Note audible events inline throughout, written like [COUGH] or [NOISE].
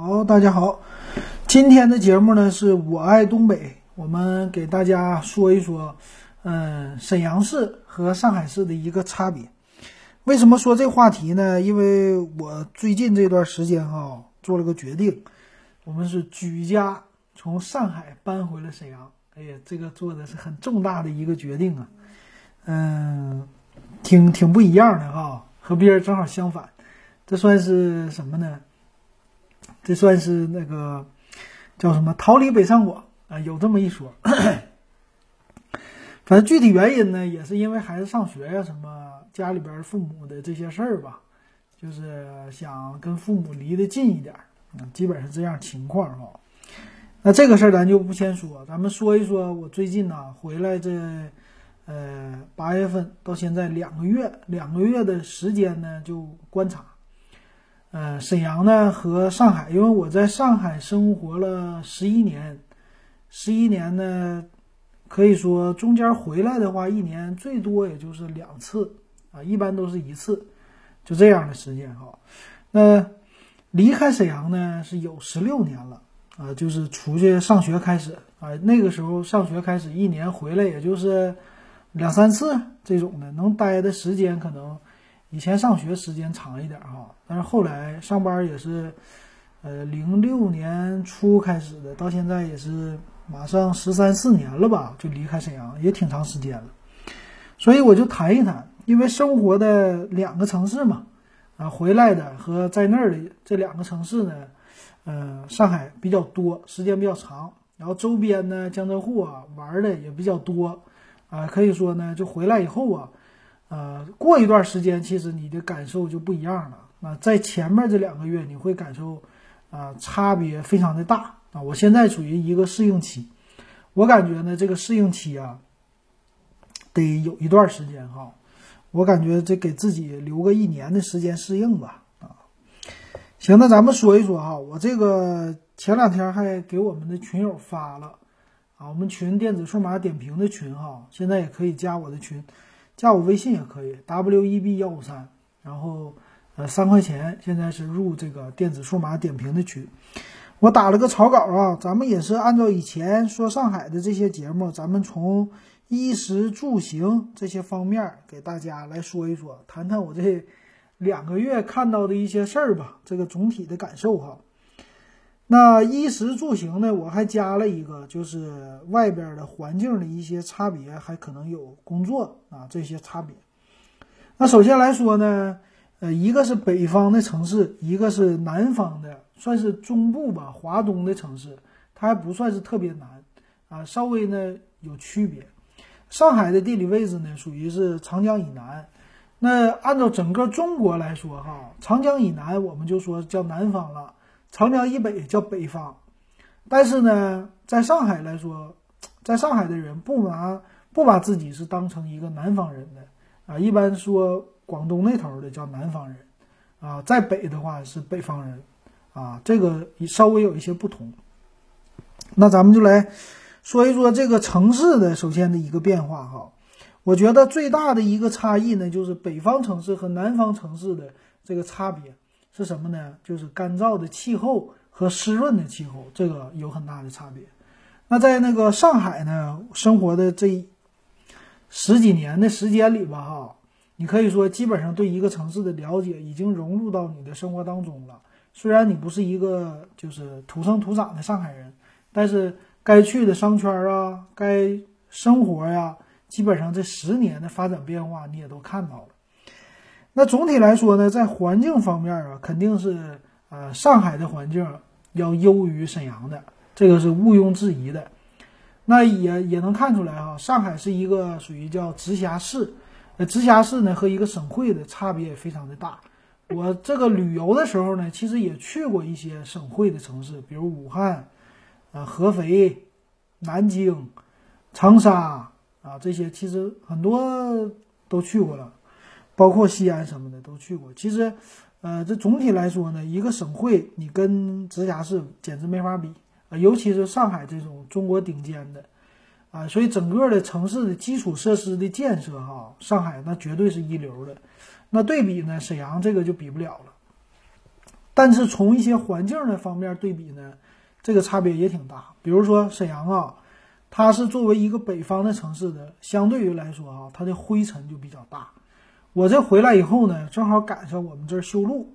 好，大家好，今天的节目呢是我爱东北，我们给大家说一说，嗯，沈阳市和上海市的一个差别。为什么说这话题呢？因为我最近这段时间哈做了个决定，我们是举家从上海搬回了沈阳。哎呀，这个做的是很重大的一个决定啊，嗯，挺挺不一样的哈，和别人正好相反。这算是什么呢？这算是那个叫什么“逃离北上广”啊？有这么一说。[COUGHS] 反正具体原因呢，也是因为孩子上学呀，什么家里边父母的这些事儿吧，就是想跟父母离得近一点，嗯，基本是这样情况哈。那这个事儿咱就不先说，咱们说一说我最近呢回来这，呃，八月份到现在两个月，两个月的时间呢就观察，呃，沈阳呢和上海，因为我在上海生活了十一年，十一年呢。可以说，中间回来的话，一年最多也就是两次啊，一般都是一次，就这样的时间哈。那离开沈阳呢，是有十六年了啊，就是出去上学开始啊，那个时候上学开始，一年回来也就是两三次这种的，能待的时间可能以前上学时间长一点哈，但是后来上班也是，呃，零六年初开始的，到现在也是。马上十三四年了吧，就离开沈阳也挺长时间了，所以我就谈一谈，因为生活的两个城市嘛，啊，回来的和在那儿的这两个城市呢，呃，上海比较多，时间比较长，然后周边呢，江浙沪啊玩的也比较多，啊，可以说呢，就回来以后啊，呃，过一段时间，其实你的感受就不一样了。那在前面这两个月，你会感受啊，差别非常的大。啊，我现在处于一个适应期，我感觉呢，这个适应期啊，得有一段时间哈。我感觉这给自己留个一年的时间适应吧。啊，行，那咱们说一说哈，我这个前两天还给我们的群友发了啊，我们群电子数码点评的群哈，现在也可以加我的群，加我微信也可以，w e b 幺五三，然后呃三块钱，现在是入这个电子数码点评的群。我打了个草稿啊，咱们也是按照以前说上海的这些节目，咱们从衣食住行这些方面给大家来说一说，谈谈我这两个月看到的一些事儿吧，这个总体的感受哈。那衣食住行呢，我还加了一个，就是外边的环境的一些差别，还可能有工作啊这些差别。那首先来说呢，呃，一个是北方的城市，一个是南方的。算是中部吧，华东的城市，它还不算是特别难啊，稍微呢有区别。上海的地理位置呢，属于是长江以南。那按照整个中国来说，哈，长江以南我们就说叫南方了，长江以北叫北方。但是呢，在上海来说，在上海的人不拿不把自己是当成一个南方人的啊，一般说广东那头的叫南方人啊，在北的话是北方人。啊，这个稍微有一些不同。那咱们就来说一说这个城市的首先的一个变化哈。我觉得最大的一个差异呢，就是北方城市和南方城市的这个差别是什么呢？就是干燥的气候和湿润的气候，这个有很大的差别。那在那个上海呢，生活的这十几年的时间里吧，哈，你可以说基本上对一个城市的了解已经融入到你的生活当中了。虽然你不是一个就是土生土长的上海人，但是该去的商圈啊，该生活呀，基本上这十年的发展变化你也都看到了。那总体来说呢，在环境方面啊，肯定是呃上海的环境要优于沈阳的，这个是毋庸置疑的。那也也能看出来哈，上海是一个属于叫直辖市，呃直辖市呢和一个省会的差别也非常的大。我这个旅游的时候呢，其实也去过一些省会的城市，比如武汉、啊合肥、南京、长沙啊这些，其实很多都去过了，包括西安什么的都去过。其实，呃，这总体来说呢，一个省会你跟直辖市简直没法比啊，尤其是上海这种中国顶尖的啊，所以整个的城市的基础设施的建设哈，上海那绝对是一流的。那对比呢，沈阳这个就比不了了。但是从一些环境的方面对比呢，这个差别也挺大。比如说沈阳啊，它是作为一个北方的城市的，相对于来说啊，它的灰尘就比较大。我这回来以后呢，正好赶上我们这儿修路，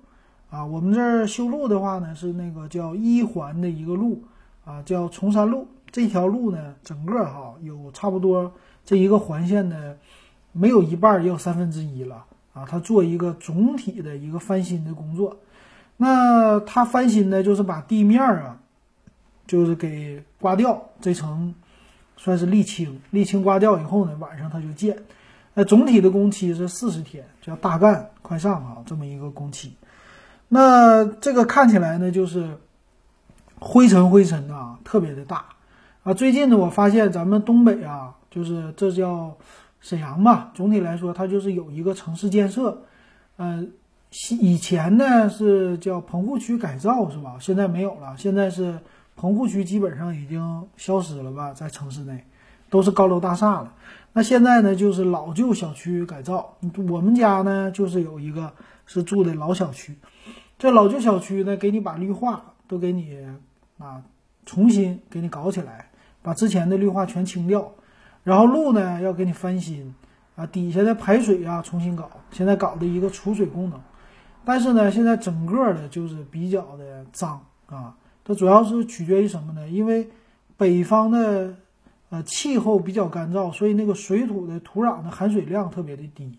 啊，我们这儿修路的话呢，是那个叫一环的一个路，啊，叫崇山路。这条路呢，整个哈有差不多这一个环线的，没有一半也有三分之一了，啊，它做一个总体的一个翻新的工作。那它翻新呢，就是把地面啊，就是给刮掉这层，算是沥青，沥青刮掉以后呢，晚上它就建。那总体的工期是四十天，叫大干快上啊，这么一个工期。那这个看起来呢，就是灰尘灰尘啊，特别的大啊。最近呢，我发现咱们东北啊，就是这叫沈阳吧，总体来说它就是有一个城市建设，嗯，以前呢是叫棚户区改造是吧？现在没有了，现在是棚户区基本上已经消失了吧，在城市内都是高楼大厦了。那现在呢，就是老旧小区改造。我们家呢，就是有一个是住的老小区。这老旧小区呢，给你把绿化都给你啊，重新给你搞起来，把之前的绿化全清掉。然后路呢，要给你翻新啊，底下的排水啊重新搞。现在搞的一个储水功能，但是呢，现在整个的就是比较的脏啊。它主要是取决于什么呢？因为北方的。呃，气候比较干燥，所以那个水土的土壤的含水量特别的低，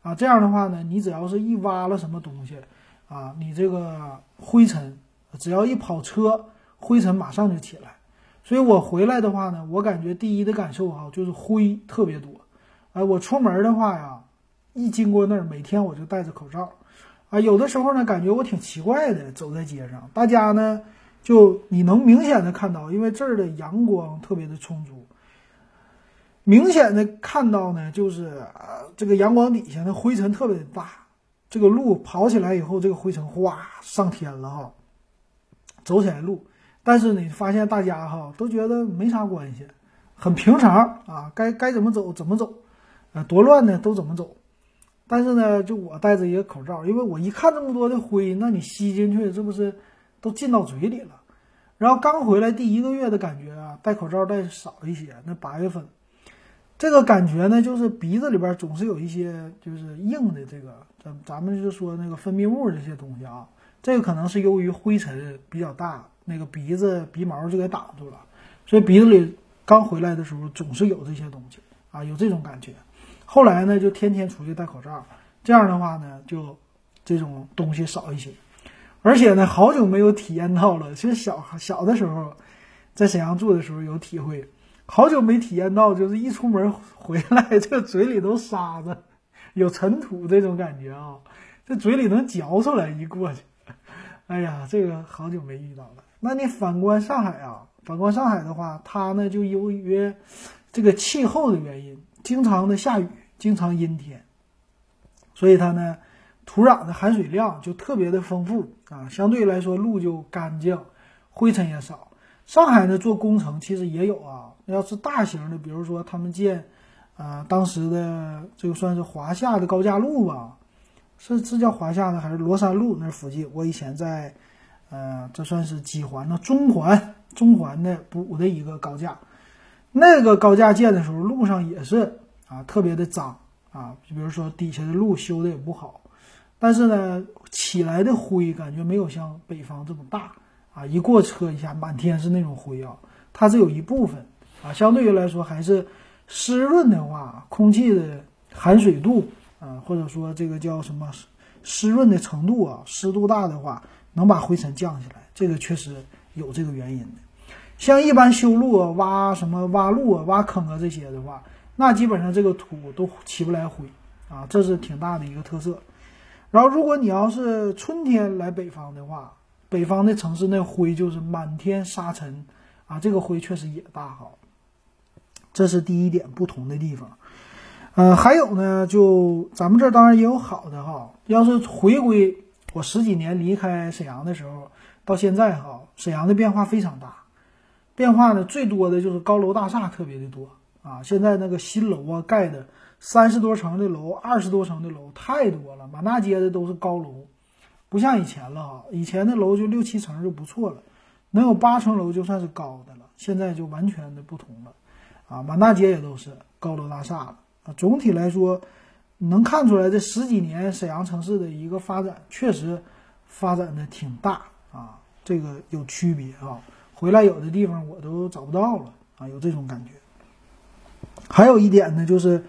啊，这样的话呢，你只要是一挖了什么东西，啊，你这个灰尘，只要一跑车，灰尘马上就起来。所以我回来的话呢，我感觉第一的感受哈，就是灰特别多。哎，我出门的话呀，一经过那儿，每天我就戴着口罩，啊，有的时候呢，感觉我挺奇怪的，走在街上，大家呢。就你能明显的看到，因为这儿的阳光特别的充足，明显的看到呢，就是呃这个阳光底下的灰尘特别的大，这个路跑起来以后，这个灰尘哗上天了哈，走起来路，但是你发现大家哈都觉得没啥关系，很平常啊，该该怎么走怎么走，啊多乱呢都怎么走，但是呢，就我戴着一个口罩，因为我一看这么多的灰，那你吸进去，这不是？都进到嘴里了，然后刚回来第一个月的感觉啊，戴口罩戴少一些。那八月份，这个感觉呢，就是鼻子里边总是有一些就是硬的这个，咱咱们就说那个分泌物这些东西啊，这个可能是由于灰尘比较大，那个鼻子鼻毛就给挡住了，所以鼻子里刚回来的时候总是有这些东西啊，有这种感觉。后来呢，就天天出去戴口罩，这样的话呢，就这种东西少一些。而且呢，好久没有体验到了。其实小小的时候，在沈阳住的时候有体会，好久没体验到，就是一出门回来，[LAUGHS] 这嘴里都沙子，有尘土这种感觉啊，这嘴里能嚼出来一过去。哎呀，这个好久没遇到了。那你反观上海啊，反观上海的话，它呢就由于这个气候的原因，经常的下雨，经常阴天，所以它呢。土壤的含水量就特别的丰富啊，相对来说路就干净，灰尘也少。上海呢做工程其实也有啊，要是大型的，比如说他们建，啊当时的这个算是华夏的高架路吧，是是叫华夏的还是罗山路那附近？我以前在，呃，这算是几环呢？中环，中环的补的一个高架，那个高架建的时候路上也是啊特别的脏啊，比如说底下的路修的也不好。但是呢，起来的灰感觉没有像北方这么大啊！一过车一下，满天是那种灰啊。它只有一部分啊，相对于来说还是湿润的话，空气的含水度啊，或者说这个叫什么湿润的程度啊，湿度大的话，能把灰尘降下来。这个确实有这个原因的。像一般修路啊、挖什么挖路啊、挖坑啊这些的话，那基本上这个土都起不来灰啊，这是挺大的一个特色。然后，如果你要是春天来北方的话，北方的城市那灰就是满天沙尘，啊，这个灰确实也大哈。这是第一点不同的地方。嗯，还有呢，就咱们这当然也有好的哈。要是回归我十几年离开沈阳的时候，到现在哈，沈阳的变化非常大。变化呢最多的就是高楼大厦特别的多啊，现在那个新楼啊盖的。三十多层的楼，二十多层的楼太多了，满大街的都是高楼，不像以前了哈，以前的楼就六七层就不错了，能有八层楼就算是高的了，现在就完全的不同了，啊，满大街也都是高楼大厦了啊。总体来说，能看出来这十几年沈阳城市的一个发展确实发展的挺大啊，这个有区别啊。回来有的地方我都找不到了啊，有这种感觉。还有一点呢，就是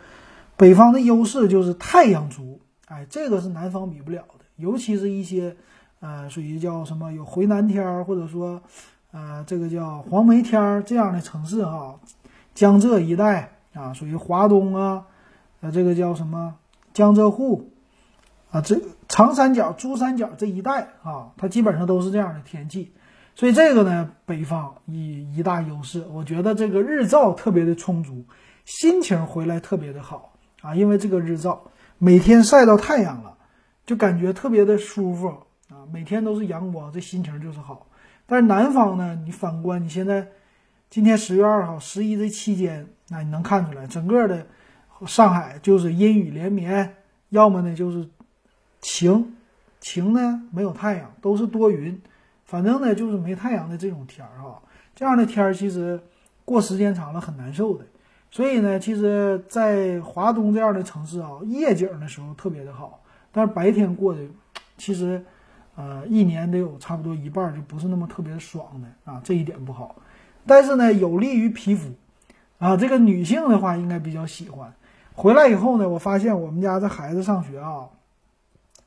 北方的优势就是太阳足，哎，这个是南方比不了的。尤其是一些，呃，属于叫什么有回南天儿，或者说，呃，这个叫黄梅天儿这样的城市哈，江浙一带啊，属于华东啊，呃，这个叫什么江浙沪啊，这长三角、珠三角这一带啊，它基本上都是这样的天气。所以这个呢，北方一一大优势，我觉得这个日照特别的充足，心情回来特别的好啊，因为这个日照每天晒到太阳了，就感觉特别的舒服啊，每天都是阳光，这心情就是好。但是南方呢，你反观你现在今天十月二号十一这期间，那你能看出来，整个的上海就是阴雨连绵，要么呢就是晴，晴呢没有太阳，都是多云。反正呢，就是没太阳的这种天儿啊，这样的天儿其实过时间长了很难受的。所以呢，其实，在华东这样的城市啊，夜景的时候特别的好，但是白天过的，其实，呃，一年得有差不多一半就不是那么特别爽的啊，这一点不好。但是呢，有利于皮肤啊，这个女性的话应该比较喜欢。回来以后呢，我发现我们家这孩子上学啊，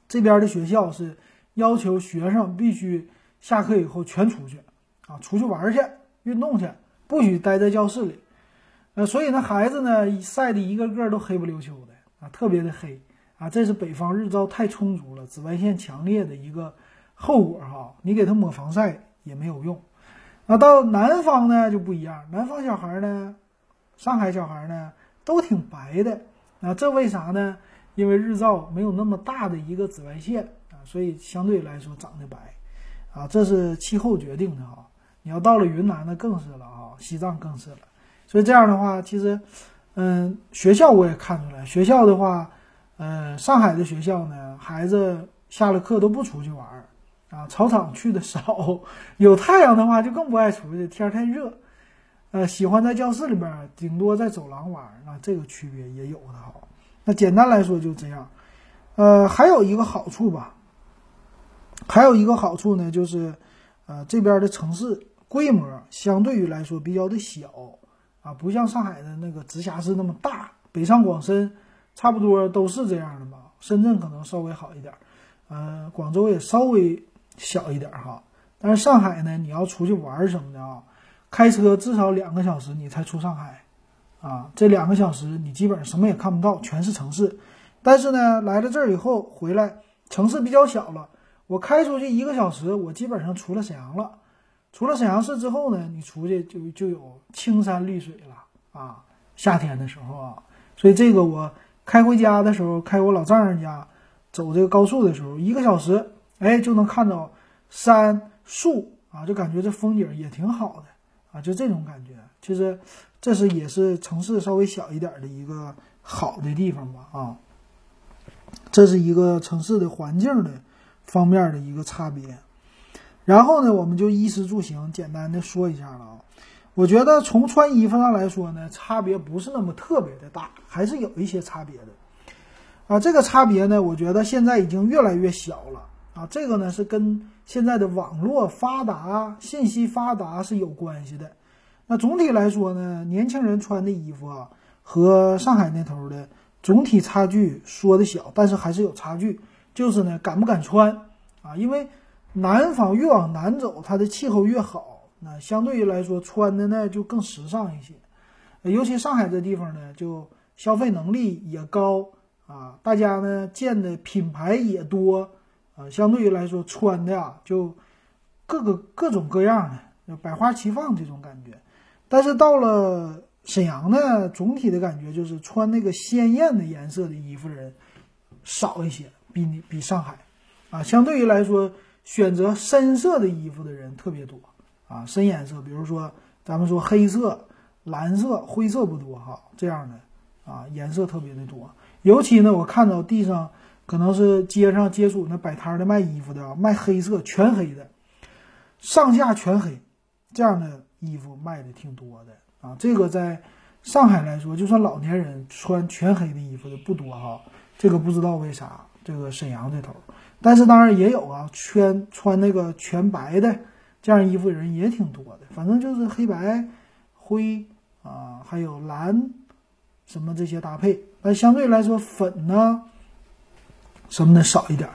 这边的学校是要求学生必须。下课以后全出去，啊，出去玩去，运动去，不许待在教室里。呃，所以呢，孩子呢晒的一个个都黑不溜秋的啊，特别的黑啊。这是北方日照太充足了，紫外线强烈的一个后果哈。你给他抹防晒也没有用。那到南方呢就不一样，南方小孩呢，上海小孩呢都挺白的啊。这为啥呢？因为日照没有那么大的一个紫外线啊，所以相对来说长得白。啊，这是气候决定的哈。你要到了云南，呢更是了啊，西藏更是了。所以这样的话，其实，嗯，学校我也看出来，学校的话，嗯，上海的学校呢，孩子下了课都不出去玩儿啊，操场去的少，有太阳的话就更不爱出去，天太热，呃，喜欢在教室里边，顶多在走廊玩儿，那这个区别也有的哈。那简单来说就这样，呃，还有一个好处吧。还有一个好处呢，就是，呃，这边的城市规模相对于来说比较的小，啊，不像上海的那个直辖市那么大，北上广深差不多都是这样的吧。深圳可能稍微好一点，呃，广州也稍微小一点哈。但是上海呢，你要出去玩什么的啊，开车至少两个小时你才出上海，啊，这两个小时你基本上什么也看不到，全是城市。但是呢，来了这儿以后回来，城市比较小了。我开出去一个小时，我基本上出了沈阳了。除了沈阳市之后呢，你出去就就有青山绿水了啊。夏天的时候啊，所以这个我开回家的时候，开我老丈人家走这个高速的时候，一个小时，哎，就能看到山树啊，就感觉这风景也挺好的啊，就这种感觉。其实这是也是城市稍微小一点的一个好的地方吧啊。这是一个城市的环境的。方面的一个差别，然后呢，我们就衣食住行简单的说一下了啊。我觉得从穿衣服上来说呢，差别不是那么特别的大，还是有一些差别的啊。这个差别呢，我觉得现在已经越来越小了啊。这个呢是跟现在的网络发达、信息发达是有关系的。那总体来说呢，年轻人穿的衣服啊，和上海那头的总体差距说的小，但是还是有差距。就是呢，敢不敢穿啊？因为南方越往南走，它的气候越好，那相对于来说穿的呢就更时尚一些。尤其上海这地方呢，就消费能力也高啊，大家呢建的品牌也多啊，相对于来说穿的啊就各个各种各样的，百花齐放这种感觉。但是到了沈阳呢，总体的感觉就是穿那个鲜艳的颜色的衣服的人少一些。比你比上海，啊，相对于来说，选择深色的衣服的人特别多，啊，深颜色，比如说咱们说黑色、蓝色、灰色不多哈，这样的啊颜色特别的多。尤其呢，我看到地上可能是街上接触那摆摊的卖衣服的，卖黑色全黑的，上下全黑，这样的衣服卖的挺多的啊。这个在上海来说，就算老年人穿全黑的衣服的不多哈。这个不知道为啥，这个沈阳这头，但是当然也有啊，穿穿那个全白的这样衣服的人也挺多的。反正就是黑白、灰啊，还有蓝什么这些搭配，但相对来说粉呢什么的少一点。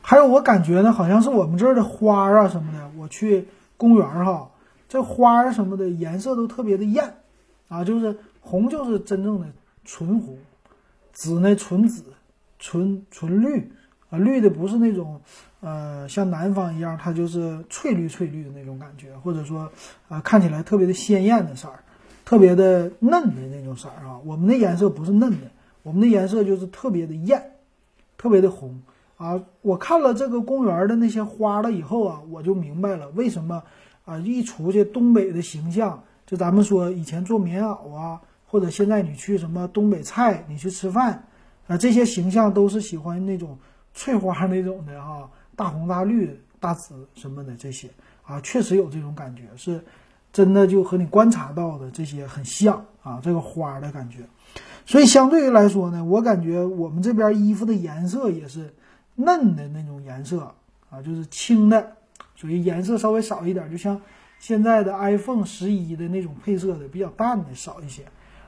还有我感觉呢，好像是我们这儿的花啊什么的，我去公园哈，这花儿什么的颜色都特别的艳啊，就是红就是真正的纯红，紫呢纯紫。纯纯绿绿的不是那种，呃，像南方一样，它就是翠绿翠绿的那种感觉，或者说，啊，看起来特别的鲜艳的色儿，特别的嫩的那种色儿啊。我们的颜色不是嫩的，我们的颜色就是特别的艳，特别的红啊。我看了这个公园的那些花了以后啊，我就明白了为什么啊，一出去东北的形象，就咱们说以前做棉袄啊，或者现在你去什么东北菜，你去吃饭。啊，这些形象都是喜欢那种翠花那种的哈，大红大绿、大紫什么的这些啊，确实有这种感觉，是真的就和你观察到的这些很像啊，这个花的感觉。所以相对于来说呢，我感觉我们这边衣服的颜色也是嫩的那种颜色啊，就是青的，属于颜色稍微少一点，就像现在的 iPhone 十一的那种配色的比较淡的少一些，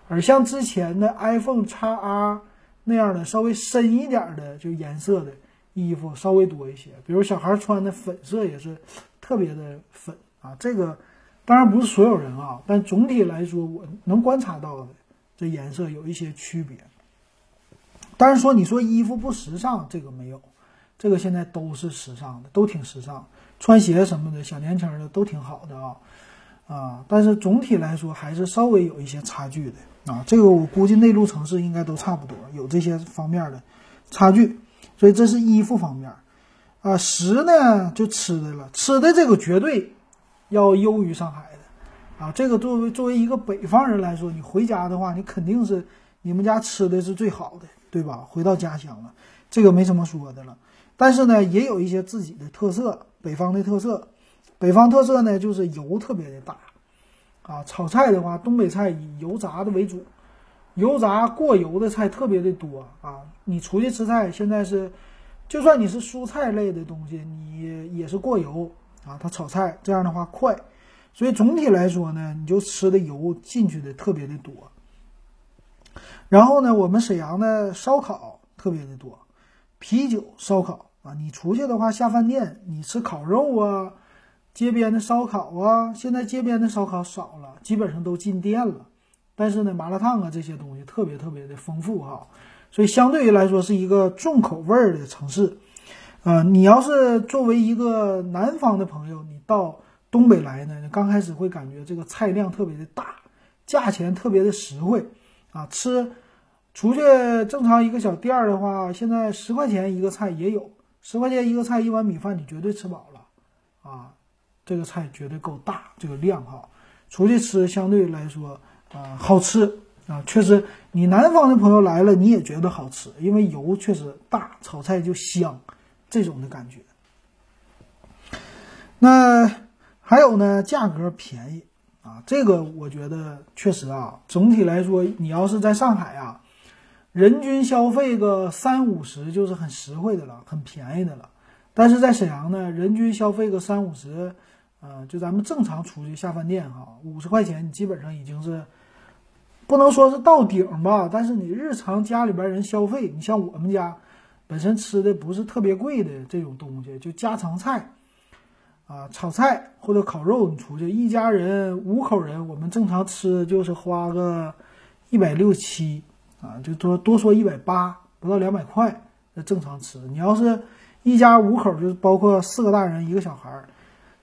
而像之前的 iPhone x R。那样的稍微深一点的就颜色的衣服稍微多一些，比如小孩穿的粉色也是特别的粉啊。这个当然不是所有人啊，但总体来说我能观察到的这颜色有一些区别。但是说你说衣服不时尚，这个没有，这个现在都是时尚的，都挺时尚，穿鞋什么的小年轻的都挺好的啊啊。但是总体来说还是稍微有一些差距的。啊，这个我估计内陆城市应该都差不多，有这些方面的差距，所以这是衣服方面。啊，食呢就吃的了，吃的这个绝对要优于上海的。啊，这个作为作为一个北方人来说，你回家的话，你肯定是你们家吃的是最好的，对吧？回到家乡了，这个没什么说的了。但是呢，也有一些自己的特色，北方的特色。北方特色呢，就是油特别的大。啊，炒菜的话，东北菜以油炸的为主，油炸过油的菜特别的多啊。你出去吃菜，现在是，就算你是蔬菜类的东西，你也是过油啊。它炒菜这样的话快，所以总体来说呢，你就吃的油进去的特别的多。然后呢，我们沈阳的烧烤特别的多，啤酒、烧烤啊。你出去的话，下饭店你吃烤肉啊。街边的烧烤啊，现在街边的烧烤少了，基本上都进店了。但是呢，麻辣烫啊这些东西特别特别的丰富哈，所以相对于来说是一个重口味儿的城市。呃，你要是作为一个南方的朋友，你到东北来呢，刚开始会感觉这个菜量特别的大，价钱特别的实惠啊。吃出去正常一个小店儿的话，现在十块钱一个菜也有，十块钱一个菜一碗米饭你绝对吃饱了啊。这个菜绝对够大，这个量哈，出去吃相对来说啊好吃啊，确实，你南方的朋友来了你也觉得好吃，因为油确实大，炒菜就香，这种的感觉。那还有呢，价格便宜啊，这个我觉得确实啊，总体来说，你要是在上海啊，人均消费个三五十就是很实惠的了，很便宜的了。但是在沈阳呢，人均消费个三五十。啊，就咱们正常出去下饭店哈，五十块钱你基本上已经是不能说是到顶吧，但是你日常家里边人消费，你像我们家本身吃的不是特别贵的这种东西，就家常菜啊，炒菜或者烤肉，你出去一家人五口人，我们正常吃就是花个一百六七啊，就多多说一百八，不到两百块，那正常吃。你要是一家五口，就是包括四个大人一个小孩儿。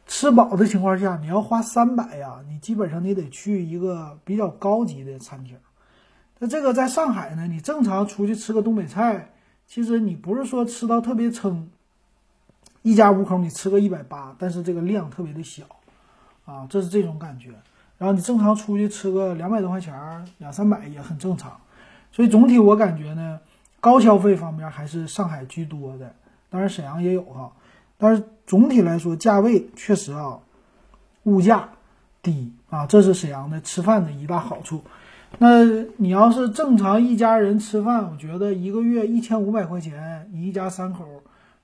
吃饱的情况下，你要花三百呀，你基本上你得去一个比较高级的餐厅。那这个在上海呢，你正常出去吃个东北菜，其实你不是说吃到特别撑，一家五口你吃个一百八，但是这个量特别的小，啊，这是这种感觉。然后你正常出去吃个两百多块钱，两三百也很正常。所以总体我感觉呢，高消费方面还是上海居多的，当然沈阳也有哈。但是总体来说，价位确实啊，物价低啊，这是沈阳的吃饭的一大好处。那你要是正常一家人吃饭，我觉得一个月一千五百块钱，你一家三口，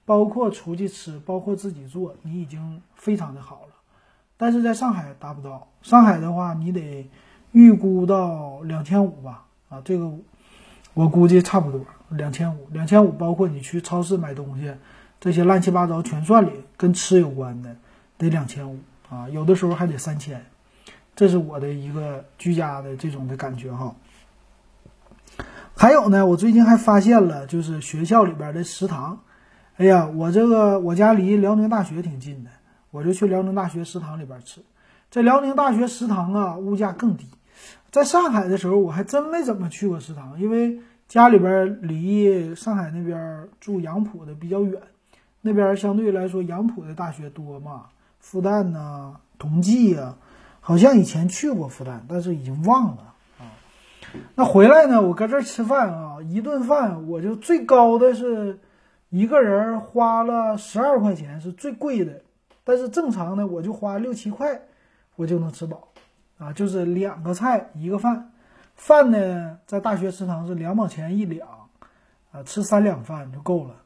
包括出去吃，包括自己做，你已经非常的好了。但是在上海达不到，上海的话，你得预估到两千五吧？啊，这个我估计差不多两千五，两千五包括你去超市买东西，这些乱七八糟全算里，跟吃有关的得两千五啊，有的时候还得三千。这是我的一个居家的这种的感觉哈。还有呢，我最近还发现了，就是学校里边的食堂。哎呀，我这个我家离辽宁大学挺近的，我就去辽宁大学食堂里边吃。这辽宁大学食堂啊，物价更低。在上海的时候，我还真没怎么去过食堂，因为家里边离上海那边住杨浦的比较远，那边相对来说杨浦的大学多嘛，复旦呐、同济呀。好像以前去过复旦，但是已经忘了啊。那回来呢，我搁这儿吃饭啊，一顿饭我就最高的是一个人花了十二块钱，是最贵的。但是正常的我就花六七块，我就能吃饱啊。就是两个菜一个饭，饭呢在大学食堂是两毛钱一两啊，吃三两饭就够了。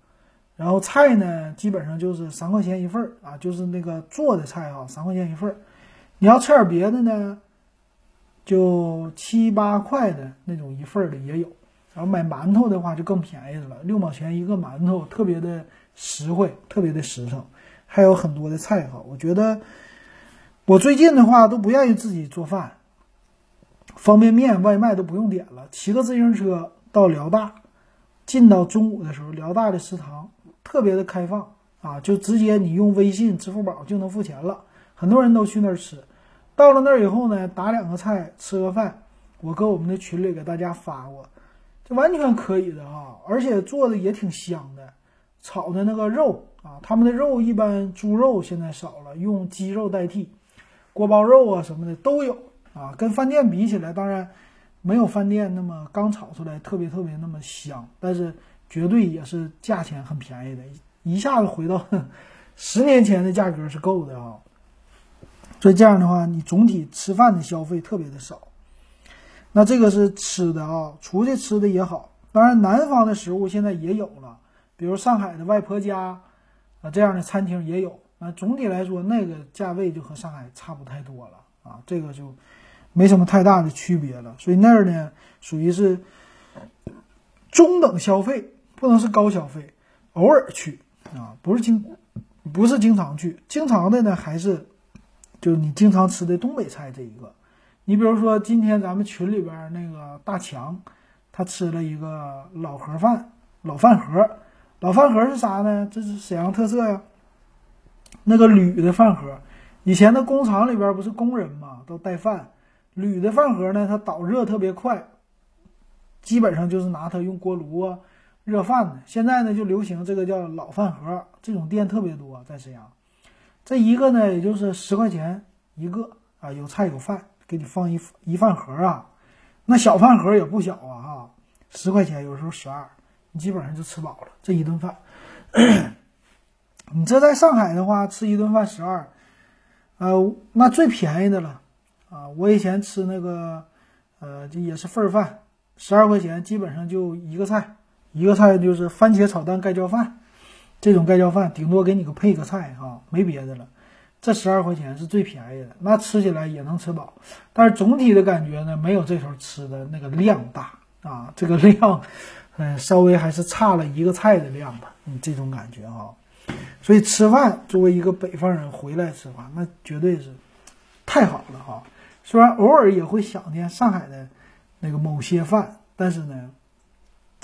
然后菜呢基本上就是三块钱一份儿啊，就是那个做的菜啊，三块钱一份儿。你要吃点别的呢，就七八块的那种一份儿的也有。然后买馒头的话就更便宜了，六毛钱一个馒头，特别的实惠，特别的实诚。还有很多的菜哈，我觉得我最近的话都不愿意自己做饭，方便面外卖都不用点了，骑个自行车到辽大，进到中午的时候，辽大的食堂特别的开放啊，就直接你用微信、支付宝就能付钱了，很多人都去那儿吃。到了那儿以后呢，打两个菜，吃个饭，我搁我们的群里给大家发过，这完全可以的啊，而且做的也挺香的，炒的那个肉啊，他们的肉一般猪肉现在少了，用鸡肉代替，锅包肉啊什么的都有啊，跟饭店比起来，当然没有饭店那么刚炒出来特别特别那么香，但是绝对也是价钱很便宜的，一下子回到 [LAUGHS] 十年前的价格是够的啊。所以这样的话，你总体吃饭的消费特别的少。那这个是吃的啊，出去吃的也好。当然，南方的食物现在也有了，比如上海的外婆家啊这样的餐厅也有。啊，总体来说，那个价位就和上海差不太多了啊，这个就没什么太大的区别了。所以那儿呢，属于是中等消费，不能是高消费，偶尔去啊，不是经不是经常去，经常的呢还是。就你经常吃的东北菜这一个，你比如说今天咱们群里边那个大强，他吃了一个老盒饭，老饭盒，老饭盒是啥呢？这是沈阳特色呀。那个铝的饭盒，以前的工厂里边不是工人嘛，都带饭，铝的饭盒呢，它导热特别快，基本上就是拿它用锅炉啊热饭的。现在呢就流行这个叫老饭盒，这种店特别多，在沈阳。这一个呢，也就是十块钱一个啊，有菜有饭，给你放一一饭盒啊，那小饭盒也不小啊，哈，十块钱有时候十二，你基本上就吃饱了这一顿饭。[COUGHS] 你这在上海的话，吃一顿饭十二，呃，那最便宜的了啊。我以前吃那个，呃，这也是份儿饭，十二块钱，基本上就一个菜，一个菜就是番茄炒蛋盖浇饭。这种盖浇饭顶多给你个配个菜哈，没别的了。这十二块钱是最便宜的，那吃起来也能吃饱。但是总体的感觉呢，没有这时候吃的那个量大啊，这个量，嗯，稍微还是差了一个菜的量吧。嗯，这种感觉哈。所以吃饭作为一个北方人回来吃饭，那绝对是太好了哈。虽然偶尔也会想念上海的那个某些饭，但是呢，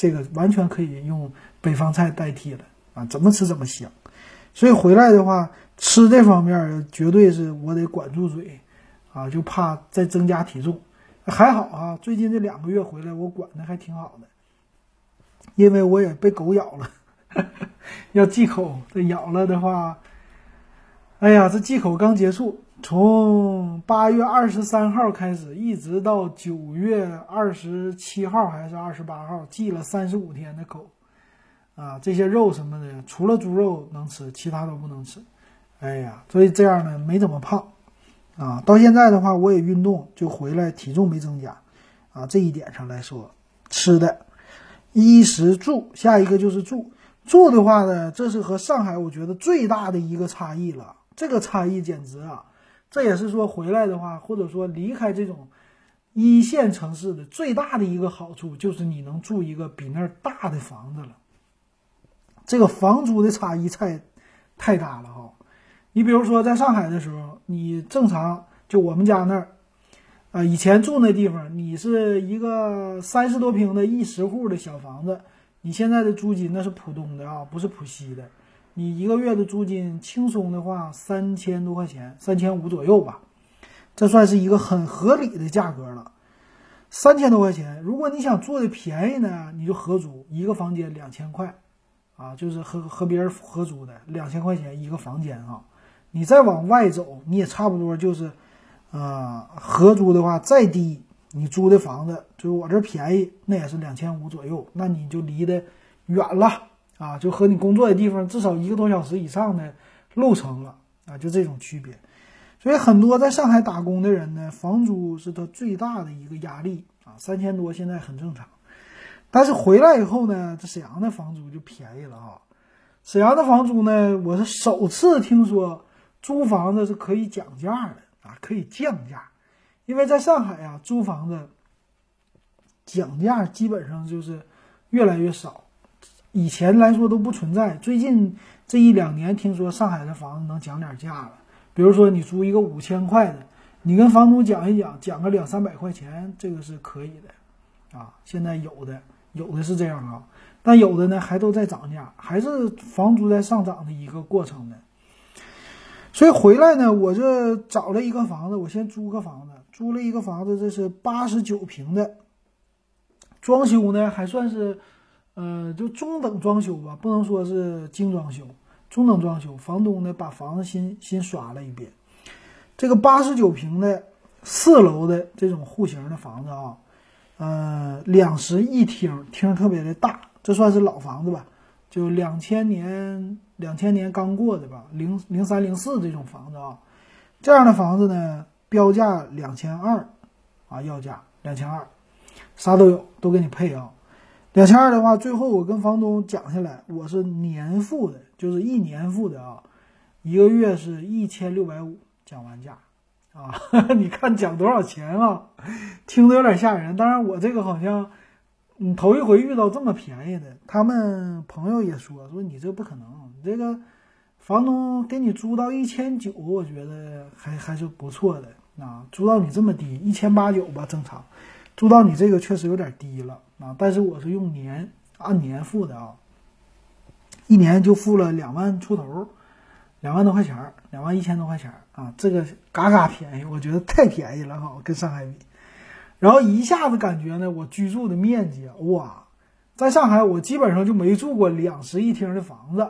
这个完全可以用北方菜代替了。啊，怎么吃怎么香，所以回来的话，吃这方面绝对是我得管住嘴，啊，就怕再增加体重。还好啊，最近这两个月回来，我管的还挺好的，因为我也被狗咬了，[LAUGHS] 要忌口。这咬了的话，哎呀，这忌口刚结束，从八月二十三号开始，一直到九月二十七号还是二十八号，忌了三十五天的口。啊，这些肉什么的，除了猪肉能吃，其他都不能吃。哎呀，所以这样呢，没怎么胖。啊，到现在的话，我也运动，就回来体重没增加。啊，这一点上来说，吃的衣食住，下一个就是住。住的话呢，这是和上海我觉得最大的一个差异了。这个差异简直啊，这也是说回来的话，或者说离开这种一线城市的最大的一个好处，就是你能住一个比那儿大的房子了。这个房租的差异太太大了哈，你比如说在上海的时候，你正常就我们家那儿，啊，以前住那地方，你是一个三十多平的一室户的小房子，你现在的租金那是浦东的啊，不是浦西的，你一个月的租金轻松的话三千多块钱，三千五左右吧，这算是一个很合理的价格了，三千多块钱，如果你想住的便宜呢，你就合租，一个房间两千块。啊，就是和和别人合租的，两千块钱一个房间啊。你再往外走，你也差不多就是，呃，合租的话再低，你租的房子就我这便宜，那也是两千五左右。那你就离得远了啊，就和你工作的地方至少一个多小时以上的路程了啊，就这种区别。所以很多在上海打工的人呢，房租是他最大的一个压力啊，三千多现在很正常。但是回来以后呢，这沈阳的房租就便宜了啊。沈阳的房租呢，我是首次听说租房子是可以讲价的啊，可以降价。因为在上海啊，租房子讲价基本上就是越来越少，以前来说都不存在。最近这一两年，听说上海的房子能讲点价了。比如说你租一个五千块的，你跟房东讲一讲，讲个两三百块钱，这个是可以的啊。现在有的。有的是这样啊，但有的呢还都在涨价，还是房租在上涨的一个过程呢。所以回来呢，我这找了一个房子，我先租个房子，租了一个房子，这是八十九平的，装修呢还算是，呃，就中等装修吧，不能说是精装修，中等装修。房东呢把房子新新刷了一遍，这个八十九平的四楼的这种户型的房子啊。呃，两室一厅，厅特别的大，这算是老房子吧？就两千年，两千年刚过的吧，零零三零四这种房子啊，这样的房子呢，标价两千二，啊，要价两千二，啥都有，都给你配啊。两千二的话，最后我跟房东讲下来，我是年付的，就是一年付的啊，一个月是一千六百五，讲完价。啊，[LAUGHS] 你看讲多少钱啊？听着有点吓人。当然，我这个好像，嗯，头一回遇到这么便宜的。他们朋友也说说你这不可能，你这个房东给你租到一千九，我觉得还还是不错的啊。租到你这么低，一千八九吧，正常。租到你这个确实有点低了啊。但是我是用年按年付的啊，一年就付了两万出头。两万多块钱儿，两万一千多块钱儿啊，这个嘎嘎便宜，我觉得太便宜了哈，跟上海比。然后一下子感觉呢，我居住的面积哇，在上海我基本上就没住过两室一厅的房子，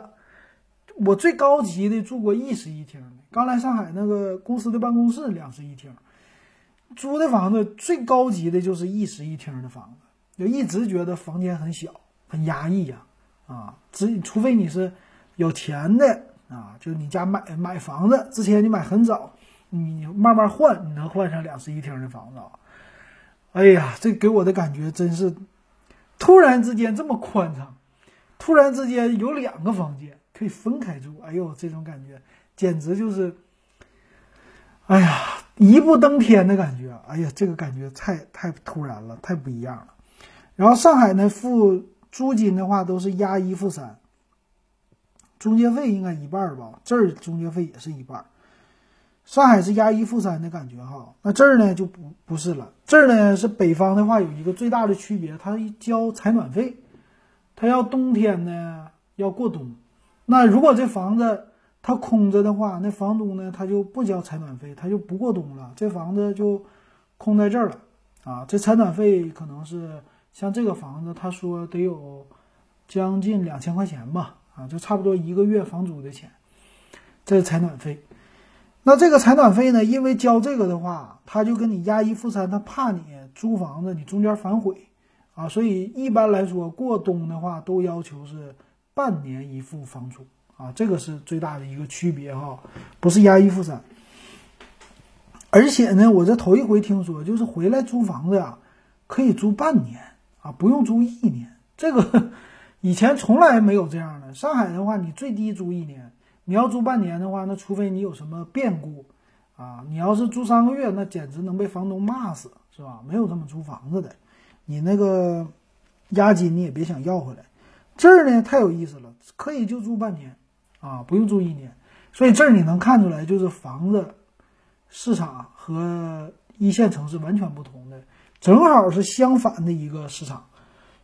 我最高级的住过一室一厅的。刚来上海那个公司的办公室两室一厅，租的房子最高级的就是一室一厅的房子，就一直觉得房间很小，很压抑呀，啊，只除非你是有钱的。啊，就你家买买房子之前，你买很早，你慢慢换，你能换上两室一厅的房子啊。哎呀，这给我的感觉真是，突然之间这么宽敞，突然之间有两个房间可以分开住。哎呦，这种感觉简直就是，哎呀，一步登天的感觉。哎呀，这个感觉太太突然了，太不一样了。然后上海呢，付租金的话都是押一付三。中介费应该一半吧，这儿中介费也是一半。上海是押一付三的感觉哈，那这儿呢就不不是了。这儿呢是北方的话有一个最大的区别，它一交采暖费，它要冬天呢要过冬。那如果这房子它空着的话，那房东呢他就不交采暖费，他就不过冬了，这房子就空在这儿了啊。这采暖费可能是像这个房子，他说得有将近两千块钱吧。啊，就差不多一个月房租的钱，这是采暖费。那这个采暖费呢？因为交这个的话，他就跟你押一付三，他怕你租房子你中间反悔啊，所以一般来说过冬的话都要求是半年一付房租啊，这个是最大的一个区别哈，不是押一付三。而且呢，我这头一回听说，就是回来租房子呀，可以租半年啊，不用租一年。这个以前从来没有这样的。上海的话，你最低租一年。你要租半年的话，那除非你有什么变故，啊，你要是租三个月，那简直能被房东骂死，是吧？没有这么租房子的，你那个押金你也别想要回来。这儿呢太有意思了，可以就租半年，啊，不用租一年。所以这儿你能看出来，就是房子市场和一线城市完全不同的，正好是相反的一个市场。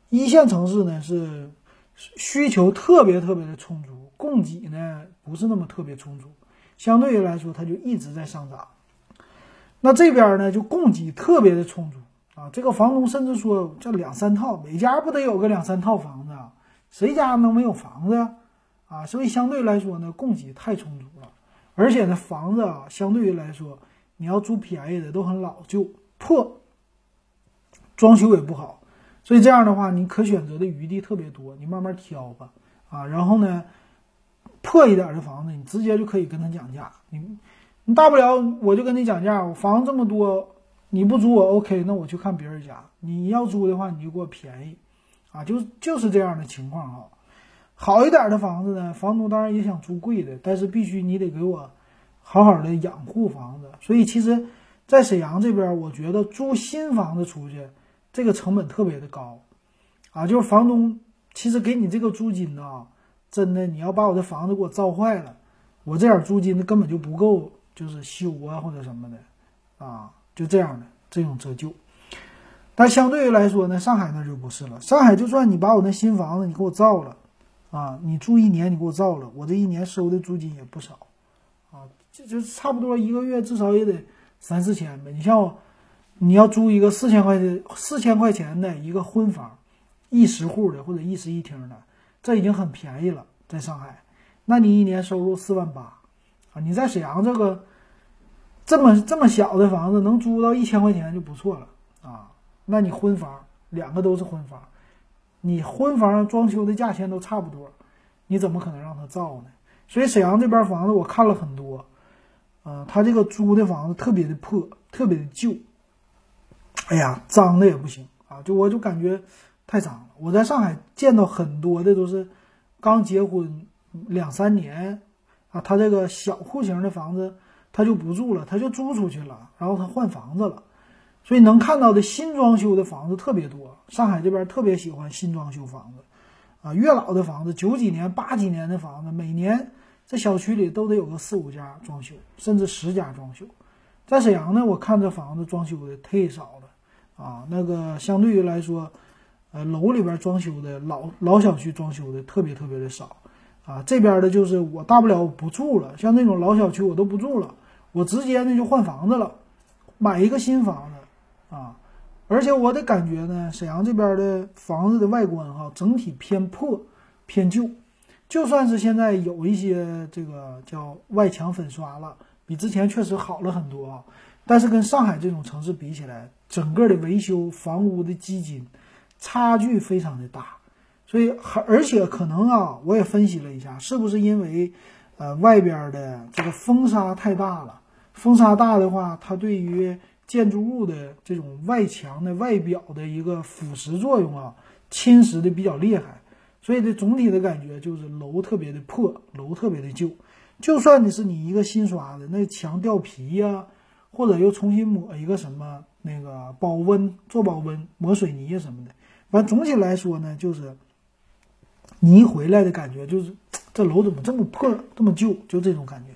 一线城市呢是需求特别特别的充足。供给呢不是那么特别充足，相对于来说它就一直在上涨。那这边呢就供给特别的充足啊，这个房东甚至说这两三套，每家不得有个两三套房子啊？谁家能没有房子呀？啊，所以相对来说呢供给太充足了，而且呢房子啊相对于来说你要租便宜的都很老旧破，装修也不好，所以这样的话你可选择的余地特别多，你慢慢挑吧啊，然后呢。破一点的房子，你直接就可以跟他讲价。你，你大不了我就跟你讲价。我房子这么多，你不租我 OK，那我去看别人家。你要租的话，你就给我便宜，啊，就就是这样的情况哈。好一点的房子呢，房东当然也想租贵的，但是必须你得给我好好的养护房子。所以其实，在沈阳这边，我觉得租新房子出去，这个成本特别的高，啊，就是房东其实给你这个租金呢。真的，你要把我的房子给我造坏了，我这点租金根本就不够，就是修啊或者什么的，啊，就这样的这种折旧。但相对于来说呢，上海那就不是了。上海就算你把我那新房子你给我造了，啊，你住一年你给我造了，我这一年收的租金也不少，啊，就就差不多一个月至少也得三四千呗。你像我，你要租一个四千块钱四千块钱的一个婚房，一室户的或者一室一厅的。这已经很便宜了，在上海，那你一年收入四万八，啊，你在沈阳这个这么这么小的房子能租到一千块钱就不错了啊。那你婚房两个都是婚房，你婚房装修的价钱都差不多，你怎么可能让他造呢？所以沈阳这边房子我看了很多，嗯，他这个租的房子特别的破，特别的旧，哎呀，脏的也不行啊，就我就感觉。太脏了！我在上海见到很多的都是刚结婚两三年啊，他这个小户型的房子他就不住了，他就租出去了，然后他换房子了，所以能看到的新装修的房子特别多。上海这边特别喜欢新装修房子啊，越老的房子，九几年、八几年的房子，每年在小区里都得有个四五家装修，甚至十家装修。在沈阳呢，我看这房子装修的忒少了啊，那个相对于来说。呃，楼里边装修的老老小区装修的特别特别的少，啊，这边的就是我大不了不住了，像那种老小区我都不住了，我直接呢就换房子了，买一个新房子，啊，而且我的感觉呢，沈阳这边的房子的外观哈，整体偏破偏旧，就算是现在有一些这个叫外墙粉刷了，比之前确实好了很多啊，但是跟上海这种城市比起来，整个的维修房屋的基金。差距非常的大，所以还而且可能啊，我也分析了一下，是不是因为，呃，外边的这个风沙太大了？风沙大的话，它对于建筑物的这种外墙的外表的一个腐蚀作用啊，侵蚀的比较厉害，所以这总体的感觉就是楼特别的破，楼特别的旧。就算你是你一个新刷的，那墙掉皮呀，或者又重新抹一个什么那个保温做保温抹水泥什么的。反正总体来说呢，就是你一回来的感觉，就是这楼怎么这么破，这么旧，就这种感觉。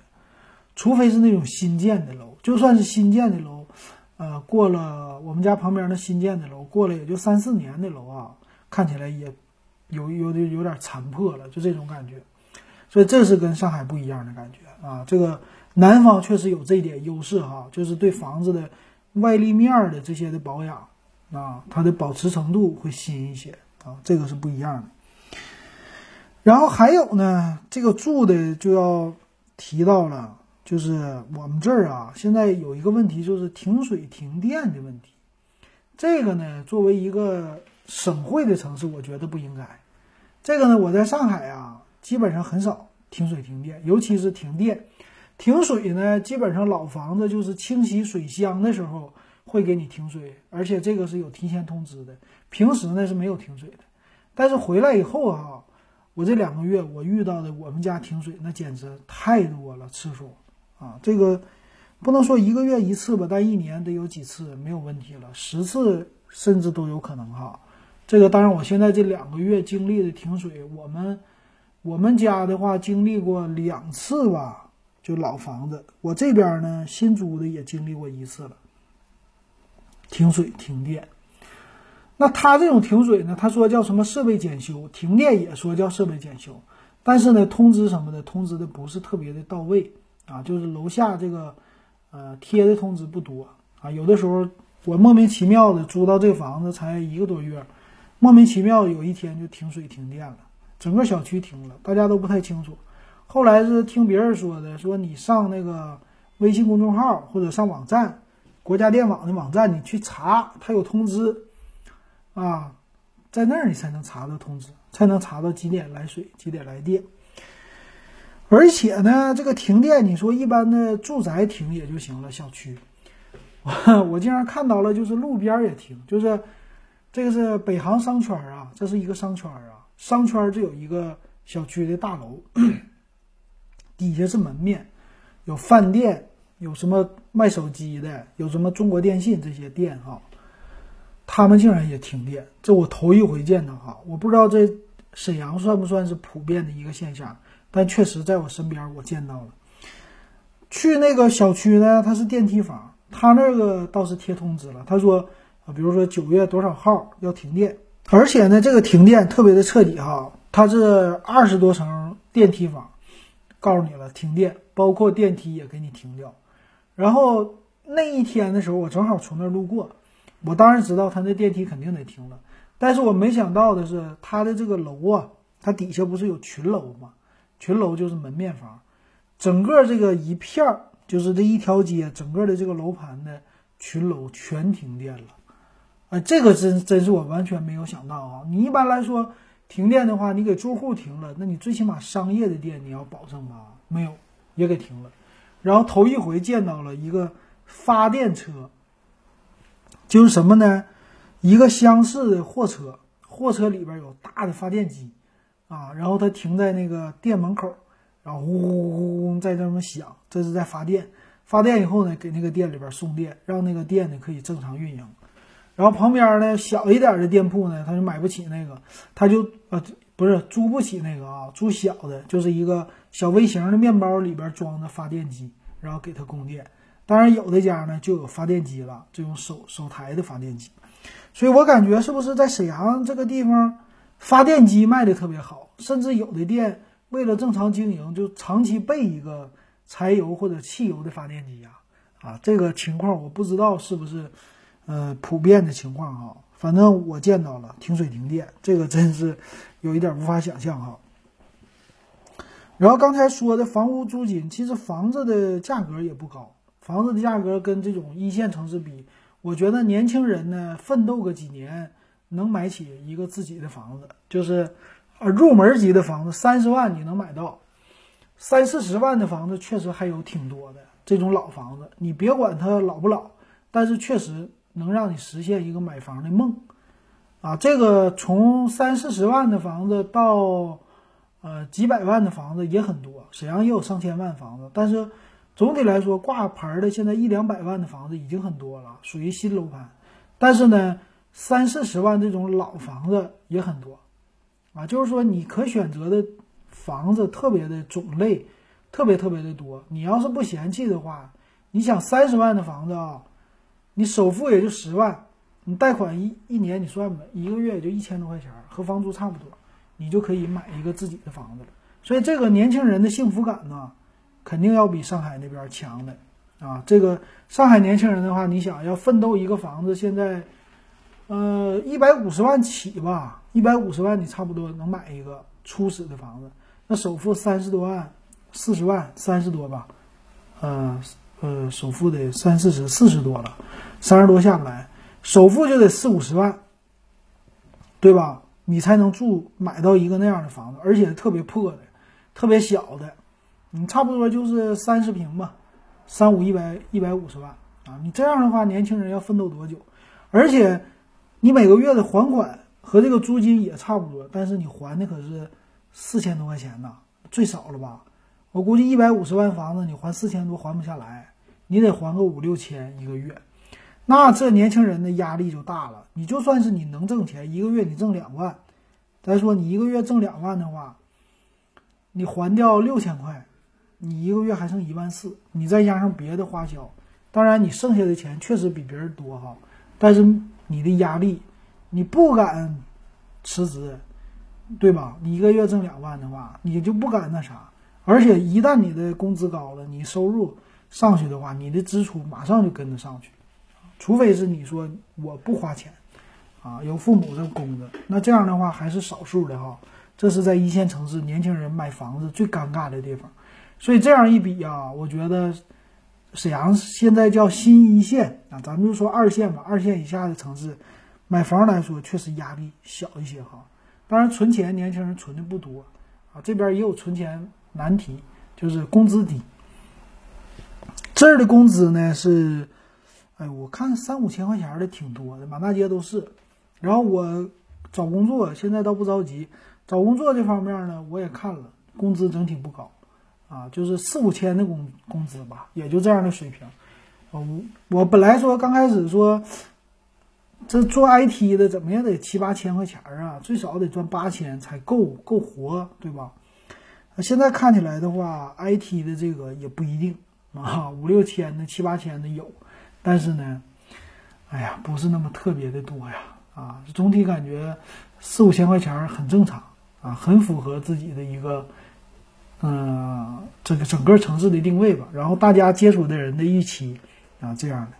除非是那种新建的楼，就算是新建的楼，呃，过了我们家旁边那新建的楼，过了也就三四年的楼啊，看起来也有有点有点残破了，就这种感觉。所以这是跟上海不一样的感觉啊。这个南方确实有这一点优势哈，就是对房子的外立面的这些的保养。啊，它的保持程度会新一些啊，这个是不一样的。然后还有呢，这个住的就要提到了，就是我们这儿啊，现在有一个问题，就是停水停电的问题。这个呢，作为一个省会的城市，我觉得不应该。这个呢，我在上海啊，基本上很少停水停电，尤其是停电、停水呢，基本上老房子就是清洗水箱的时候会给你停水，而且这个是有提前通知的。平时呢是没有停水的，但是回来以后哈，我这两个月我遇到的我们家停水那简直太多了次数啊，这个不能说一个月一次吧，但一年得有几次没有问题了，十次甚至都有可能哈。这个当然，我现在这两个月经历的停水，我们我们家的话经历过两次吧，就老房子。我这边呢新租的也经历过一次了，停水停电。那他这种停水呢，他说叫什么设备检修，停电也说叫设备检修，但是呢通知什么的通知的不是特别的到位啊，就是楼下这个呃贴的通知不多啊，有的时候我莫名其妙的租到这房子才一个多月。莫名其妙，有一天就停水停电了，整个小区停了，大家都不太清楚。后来是听别人说的，说你上那个微信公众号或者上网站，国家电网的网站，你去查，它有通知啊，在那儿你才能查到通知，才能查到几点来水，几点来电。而且呢，这个停电，你说一般的住宅停也就行了，小区，[LAUGHS] 我竟然看到了，就是路边也停，就是。这个是北航商圈啊，这是一个商圈啊。商圈这有一个小区的大楼，[CLEARS THROAT] 底下是门面，有饭店，有什么卖手机的，有什么中国电信这些店哈。他们竟然也停电，这我头一回见到哈。我不知道这沈阳算不算是普遍的一个现象，但确实在我身边我见到了。去那个小区呢，它是电梯房，他那个倒是贴通知了，他说。比如说九月多少号要停电，而且呢，这个停电特别的彻底哈，它是二十多层电梯房，告诉你了停电，包括电梯也给你停掉。然后那一天的时候，我正好从那儿路过，我当然知道他那电梯肯定得停了，但是我没想到的是，他的这个楼啊，它底下不是有群楼吗？群楼就是门面房，整个这个一片儿就是这一条街，整个的这个楼盘的群楼全停电了。啊，这个真真是我完全没有想到啊！你一般来说停电的话，你给住户停了，那你最起码商业的电你要保证吧？没有，也给停了。然后头一回见到了一个发电车，就是什么呢？一个厢式的货车，货车里边有大的发电机啊，然后它停在那个店门口，然后呼呼呼在这么响，这是在发电。发电以后呢，给那个店里边送电，让那个店呢可以正常运营。然后旁边呢，小一点的店铺呢，他就买不起那个，他就呃不是租不起那个啊，租小的，就是一个小微型的面包里边装的发电机，然后给他供电。当然有的家呢就有发电机了，这种手手抬的发电机。所以我感觉是不是在沈阳这个地方，发电机卖的特别好，甚至有的店为了正常经营，就长期备一个柴油或者汽油的发电机呀？啊，这个情况我不知道是不是。呃，普遍的情况哈，反正我见到了停水停电，这个真是有一点无法想象哈。然后刚才说的房屋租金，其实房子的价格也不高，房子的价格跟这种一线城市比，我觉得年轻人呢奋斗个几年能买起一个自己的房子，就是呃入门级的房子三十万你能买到，三四十万的房子确实还有挺多的，这种老房子你别管它老不老，但是确实。能让你实现一个买房的梦，啊，这个从三四十万的房子到，呃，几百万的房子也很多，沈阳也有上千万房子，但是总体来说挂牌的现在一两百万的房子已经很多了，属于新楼盘，但是呢，三四十万这种老房子也很多，啊，就是说你可选择的房子特别的种类，特别特别的多，你要是不嫌弃的话，你想三十万的房子啊。你首付也就十万，你贷款一一年你算吧，一个月也就一千多块钱，和房租差不多，你就可以买一个自己的房子了。所以这个年轻人的幸福感呢，肯定要比上海那边强的啊。这个上海年轻人的话，你想要奋斗一个房子，现在，呃，一百五十万起吧，一百五十万你差不多能买一个初始的房子。那首付三十多万，四十万，三十多吧，呃呃，首付得三四十、四十多了，三十多下不来，首付就得四五十万，对吧？你才能住买到一个那样的房子，而且特别破的，特别小的，你差不多就是三十平吧，三五一百一百五十万啊！你这样的话，年轻人要奋斗多久？而且你每个月的还款和这个租金也差不多，但是你还的可是四千多块钱呢，最少了吧？我估计一百五十万房子你还四千多还不下来，你得还个五六千一个月。那这年轻人的压力就大了。你就算是你能挣钱，一个月你挣两万，再说你一个月挣两万的话，你还掉六千块，你一个月还剩一万四，你再加上别的花销，当然你剩下的钱确实比别人多哈，但是你的压力，你不敢辞职，对吧？你一个月挣两万的话，你就不敢那啥，而且一旦你的工资高了，你收入上去的话，你的支出马上就跟着上去。除非是你说我不花钱，啊，有父母这供着，那这样的话还是少数的哈。这是在一线城市年轻人买房子最尴尬的地方。所以这样一比啊，我觉得沈阳现在叫新一线啊，咱们就说二线吧，二线以下的城市买房来说确实压力小一些哈。当然存钱年轻人存的不多啊，这边也有存钱难题，就是工资低。这儿的工资呢是。哎，我看三五千块钱的挺多的，满大街都是。然后我找工作现在倒不着急，找工作这方面呢，我也看了，工资整体不高，啊，就是四五千的工工资吧，也就这样的水平。我我本来说刚开始说，这做 IT 的怎么也得七八千块钱啊，最少得赚八千才够够活，对吧？现在看起来的话，IT 的这个也不一定啊，五六千的、七八千的有。但是呢，哎呀，不是那么特别的多呀，啊，总体感觉四五千块钱很正常啊，很符合自己的一个，嗯，这个整个城市的定位吧。然后大家接触的人的预期啊，这样的，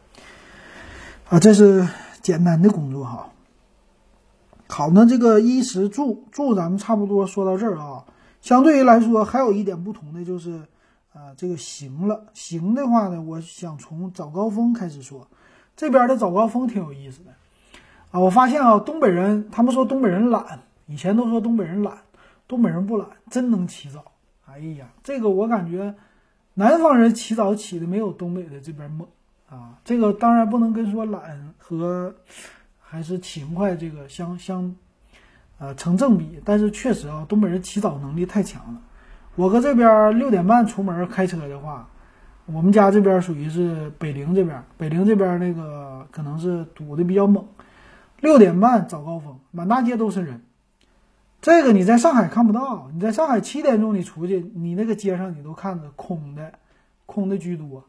啊，这是简单的工作哈。好，那这个衣食住住咱们差不多说到这儿啊。相对于来说，还有一点不同的就是。啊，这个行了，行的话呢，我想从早高峰开始说，这边的早高峰挺有意思的啊。我发现啊，东北人他们说东北人懒，以前都说东北人懒，东北人不懒，真能起早。哎呀，这个我感觉南方人起早起的没有东北的这边猛啊。这个当然不能跟说懒和还是勤快这个相相呃成正比，但是确实啊，东北人起早能力太强了。我搁这边六点半出门开车的话，我们家这边属于是北陵这边，北陵这边那个可能是堵的比较猛。六点半早高峰，满大街都是人。这个你在上海看不到，你在上海七点钟你出去，你那个街上你都看着空的，空的居多。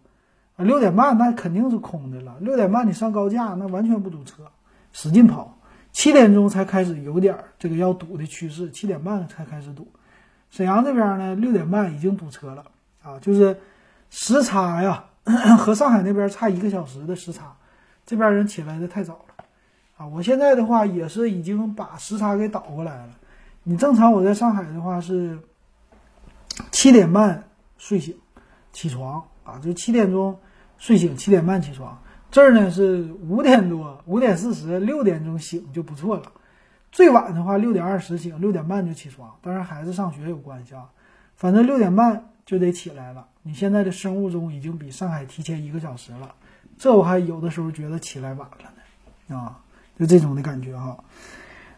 啊，六点半那肯定是空的了。六点半你上高架那完全不堵车，使劲跑。七点钟才开始有点这个要堵的趋势，七点半才开始堵。沈阳这边呢，六点半已经堵车了啊，就是时差呀，[CLEARS THROAT] 和上海那边差一个小时的时差，这边人起来的太早了啊。我现在的话也是已经把时差给倒过来了。你正常我在上海的话是七点半睡醒起床啊，就七点钟睡醒，七点半起床。这儿呢是五点多，五点四十，六点钟醒就不错了。最晚的话六点二十醒，六点半就起床。当然孩子上学有关系啊，反正六点半就得起来了。你现在的生物钟已经比上海提前一个小时了，这我还有的时候觉得起来晚了呢，啊，就这种的感觉哈。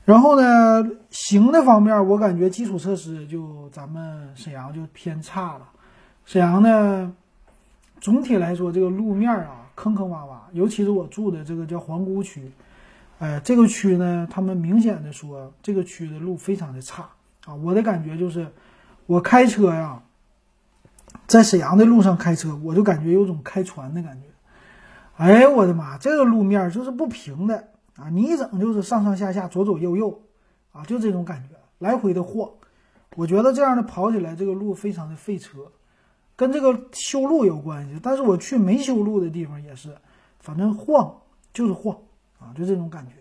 然后呢，行的方面，我感觉基础设施就咱们沈阳就偏差了。沈阳呢，总体来说这个路面啊坑坑洼洼，尤其是我住的这个叫皇姑区。哎，这个区呢，他们明显的说，这个区的路非常的差啊！我的感觉就是，我开车呀，在沈阳的路上开车，我就感觉有种开船的感觉。哎，我的妈，这个路面就是不平的啊！你一整就是上上下下、左左右右啊，就这种感觉，来回的晃。我觉得这样的跑起来，这个路非常的费车，跟这个修路有关系。但是我去没修路的地方也是，反正晃就是晃。就这种感觉。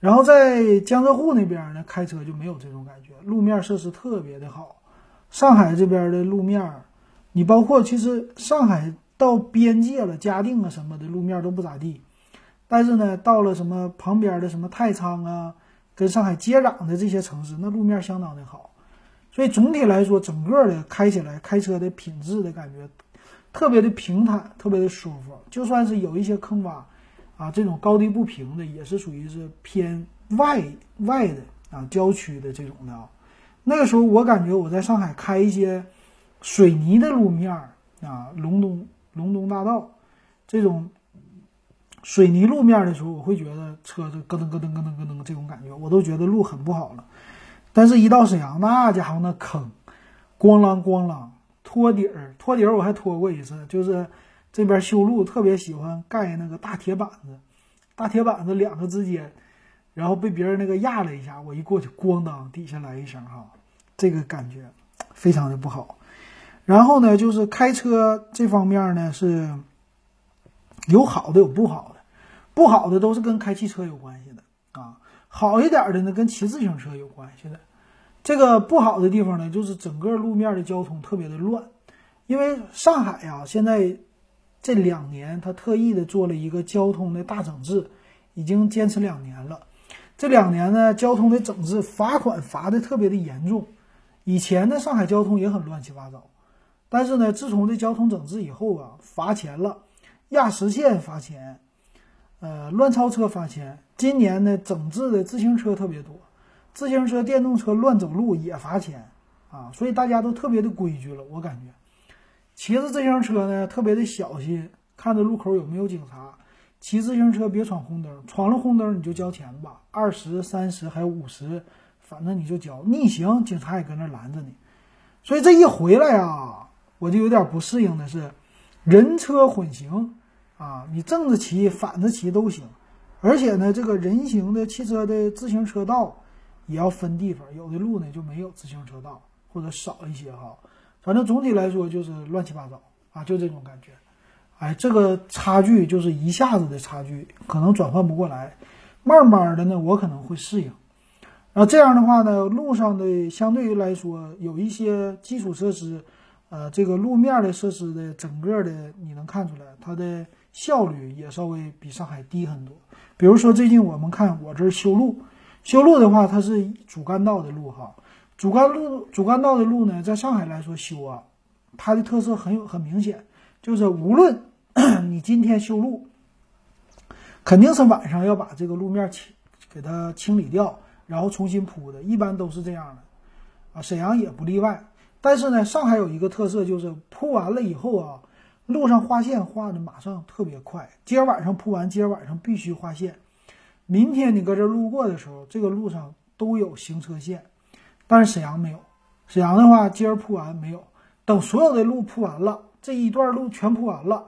然后在江浙沪那边呢，开车就没有这种感觉，路面设施特别的好。上海这边的路面，你包括其实上海到边界了，嘉定啊什么的路面都不咋地，但是呢，到了什么旁边的什么太仓啊，跟上海接壤的这些城市，那路面相当的好。所以总体来说，整个的开起来开车的品质的感觉特别的平坦，特别的舒服。就算是有一些坑洼啊，这种高低不平的，也是属于是偏外外的啊，郊区的这种的啊。那个时候我感觉我在上海开一些水泥的路面啊，龙东龙东大道这种水泥路面的时候，我会觉得车子咯噔咯噔咯噔咯噔这种感觉，我都觉得路很不好了。但是，一到沈阳，那家伙那坑，咣啷咣啷，托底儿，托底儿，我还拖过一次。就是这边修路特别喜欢盖那个大铁板子，大铁板子两个之间，然后被别人那个压了一下，我一过去，咣当，底下来一声哈，这个感觉非常的不好。然后呢，就是开车这方面呢是有好的有不好的，不好的都是跟开汽车有关系的啊。好一点的呢，跟骑自行车有关系的。这个不好的地方呢，就是整个路面的交通特别的乱。因为上海呀，现在这两年他特意的做了一个交通的大整治，已经坚持两年了。这两年呢，交通的整治罚款罚的特别的严重。以前呢，上海交通也很乱七八糟，但是呢，自从这交通整治以后啊，罚钱了，压实线罚钱。呃，乱超车罚钱。今年呢，整治的自行车特别多，自行车、电动车乱走路也罚钱啊，所以大家都特别的规矩了。我感觉，骑着自行车呢，特别的小心，看着路口有没有警察。骑自行车别闯红灯，闯了红灯你就交钱吧，二十三十还有五十，反正你就交。逆行，警察也搁那拦着你。所以这一回来啊，我就有点不适应的是，人车混行。啊，你正着骑、反着骑都行，而且呢，这个人行的汽车的自行车道也要分地方，有的路呢就没有自行车道，或者少一些哈。反正总体来说就是乱七八糟啊，就这种感觉。哎，这个差距就是一下子的差距，可能转换不过来，慢慢的呢，我可能会适应。然后这样的话呢，路上的相对于来说有一些基础设施，呃，这个路面的设施的整个的你能看出来它的。效率也稍微比上海低很多。比如说，最近我们看我这儿修路，修路的话，它是主干道的路哈。主干路、主干道的路呢，在上海来说修啊，它的特色很有很明显，就是无论 [COUGHS] 你今天修路，肯定是晚上要把这个路面清给它清理掉，然后重新铺的，一般都是这样的啊。沈阳也不例外。但是呢，上海有一个特色，就是铺完了以后啊。路上画线画的马上特别快，今儿晚上铺完，今儿晚上必须画线。明天你搁这路过的时候，这个路上都有行车线，但是沈阳没有。沈阳的话，今儿铺完没有，等所有的路铺完了，这一段路全铺完了，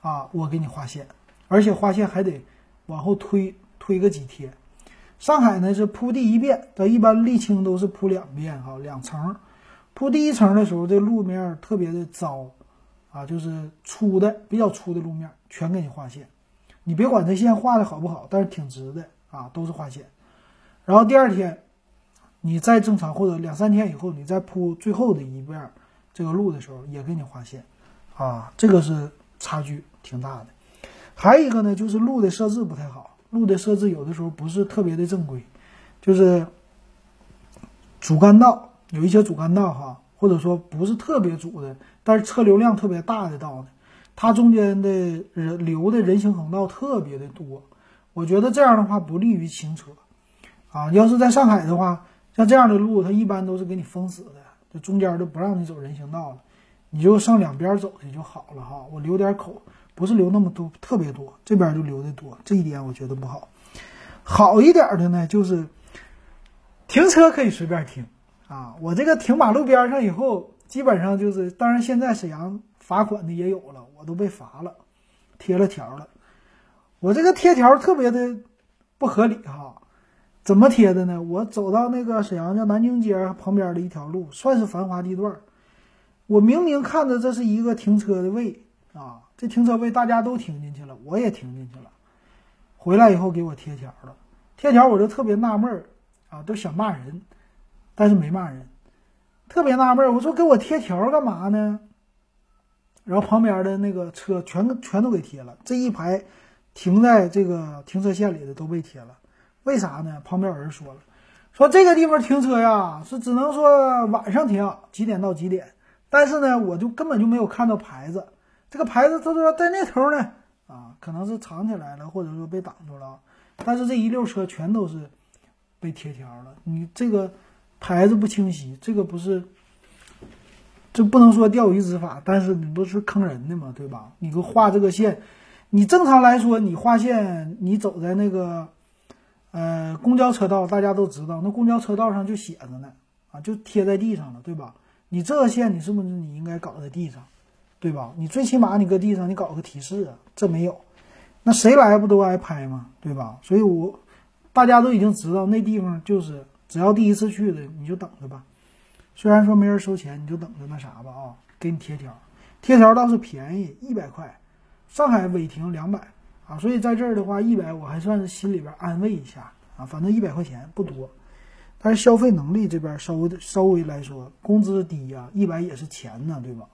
啊，我给你画线，而且画线还得往后推推个几天。上海呢是铺第一遍，它一般沥青都是铺两遍哈，两层。铺第一层的时候，这路面特别的糟。啊，就是粗的比较粗的路面，全给你画线。你别管这线画的好不好，但是挺直的啊，都是画线。然后第二天，你再正常或者两三天以后，你再铺最后的一遍这个路的时候，也给你划线。啊，这个是差距挺大的。还有一个呢，就是路的设置不太好，路的设置有的时候不是特别的正规，就是主干道有一些主干道哈。或者说不是特别主的，但是车流量特别大的道呢，它中间的人流的人行横道特别的多，我觉得这样的话不利于行车，啊，要是在上海的话，像这样的路，它一般都是给你封死的，这中间都不让你走人行道了，你就上两边走去就好了哈。我留点口，不是留那么多，特别多，这边就留的多，这一点我觉得不好。好一点的呢，就是停车可以随便停。啊，我这个停马路边上以后，基本上就是，当然现在沈阳罚款的也有了，我都被罚了，贴了条了。我这个贴条特别的不合理哈，怎么贴的呢？我走到那个沈阳叫南京街旁边的一条路，算是繁华地段，我明明看着这是一个停车的位啊，这停车位大家都停进去了，我也停进去了，回来以后给我贴条了，贴条我就特别纳闷啊，都想骂人。但是没骂人，特别纳闷。我说给我贴条干嘛呢？然后旁边的那个车全全都给贴了，这一排停在这个停车线里的都被贴了。为啥呢？旁边有人说了，说这个地方停车呀，是只能说晚上停，几点到几点。但是呢，我就根本就没有看到牌子，这个牌子他说在那头呢，啊，可能是藏起来了，或者说被挡住了。但是这一溜车全都是被贴条了，你这个牌子不清晰，这个不是，这不能说钓鱼执法，但是你不是坑人的嘛，对吧？你给我画这个线，你正常来说，你画线，你走在那个呃公交车道，大家都知道，那公交车道上就写着呢，啊，就贴在地上了，对吧？你这线，你是不是你应该搞在地上，对吧？你最起码你搁地上，你搞个提示啊，这没有。那谁来不都挨拍吗？对吧？所以，我大家都已经知道那地方就是，只要第一次去的，你就等着吧。虽然说没人收钱，你就等着那啥吧啊，给你贴条，贴条倒是便宜，一百块。上海违停两百啊，所以在这儿的话，一百我还算是心里边安慰一下啊，反正一百块钱不多，但是消费能力这边稍微稍微来说，工资低呀，一百也是钱呢，对吧？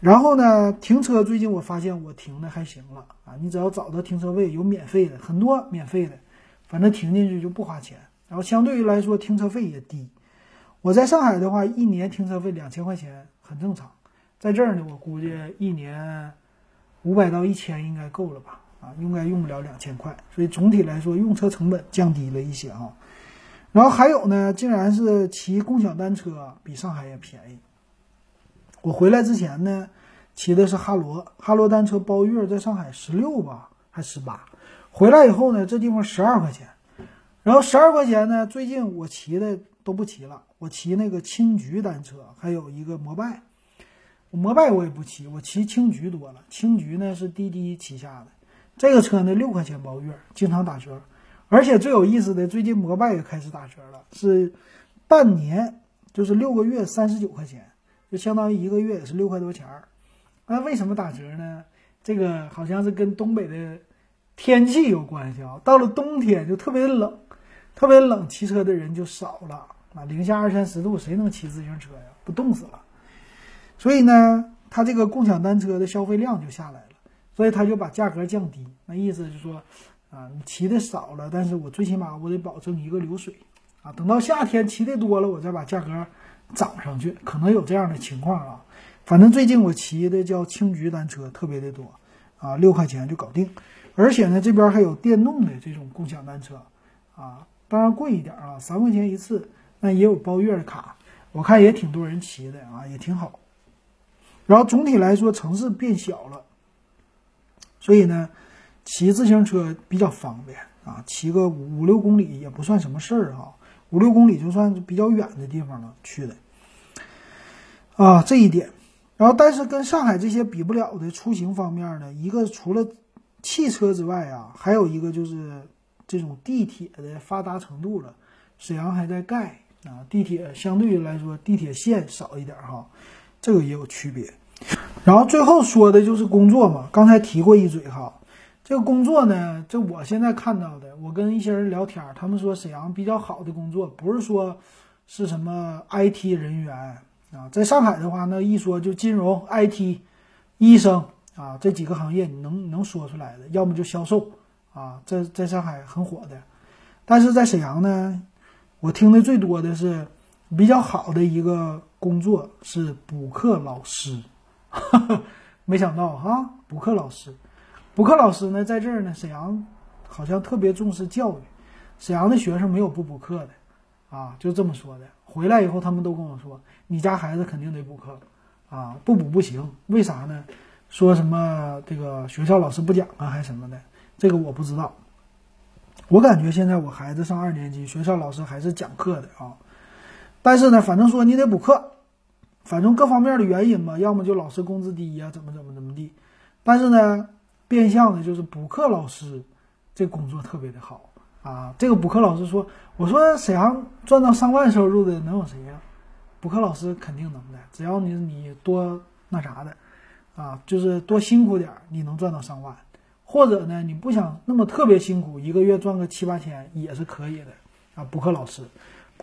然后呢，停车最近我发现我停的还行了啊！你只要找到停车位，有免费的，很多免费的，反正停进去就不花钱。然后相对于来说，停车费也低。我在上海的话，一年停车费两千块钱很正常。在这儿呢，我估计一年五百到一千应该够了吧？啊，应该用不了两千块。所以总体来说，用车成本降低了一些啊。然后还有呢，竟然是骑共享单车比上海也便宜。我回来之前呢，骑的是哈罗，哈罗单车包月在上海十六吧，还十八。回来以后呢，这地方十二块钱。然后十二块钱呢，最近我骑的都不骑了，我骑那个青桔单车，还有一个摩拜。摩拜我也不骑，我骑青桔多了。青桔呢是滴滴旗下的，这个车呢六块钱包月，经常打折。而且最有意思的，最近摩拜也开始打折了，是半年就是六个月三十九块钱。就相当于一个月也是六块多钱儿，那为什么打折呢？这个好像是跟东北的天气有关系啊。到了冬天就特别冷，特别冷，骑车的人就少了啊。零下二三十度，谁能骑自行车呀？不冻死了。所以呢，他这个共享单车的消费量就下来了，所以他就把价格降低。那意思就是说，啊，你骑的少了，但是我最起码我得保证一个流水啊。等到夏天骑的多了，我再把价格。涨上去可能有这样的情况啊，反正最近我骑的叫青桔单车特别的多啊，六块钱就搞定，而且呢这边还有电动的这种共享单车啊，当然贵一点啊，三块钱一次，那也有包月的卡，我看也挺多人骑的啊，也挺好。然后总体来说城市变小了，所以呢骑自行车比较方便啊，骑个五五六公里也不算什么事儿哈。五六公里就算比较远的地方了，去的啊，这一点。然后，但是跟上海这些比不了的出行方面呢，一个除了汽车之外啊，还有一个就是这种地铁的发达程度了。沈阳还在盖啊，地铁相对来说，地铁线少一点哈，这个也有区别。然后最后说的就是工作嘛，刚才提过一嘴哈。这个工作呢，这我现在看到的，我跟一些人聊天，他们说沈阳比较好的工作，不是说是什么 IT 人员啊，在上海的话，那一说就金融、IT、医生啊这几个行业，你能能说出来的，要么就销售啊，在在上海很火的。但是在沈阳呢，我听的最多的是比较好的一个工作是补课老师，[LAUGHS] 没想到哈，补课老师。补课老师呢，在这儿呢，沈阳好像特别重视教育，沈阳的学生没有不补课的，啊，就这么说的。回来以后，他们都跟我说，你家孩子肯定得补课，啊，不补不行。为啥呢？说什么这个学校老师不讲啊，还是什么的，这个我不知道。我感觉现在我孩子上二年级，学校老师还是讲课的啊。但是呢，反正说你得补课，反正各方面的原因吧，要么就老师工资低呀，怎么怎么怎么地。但是呢。变相的就是补课老师，这工作特别的好啊！这个补课老师说：“我说沈阳赚到上万收入的能有谁呀？补课老师肯定能的，只要你你多那啥的啊，就是多辛苦点，你能赚到上万。或者呢，你不想那么特别辛苦，一个月赚个七八千也是可以的啊！补课老师，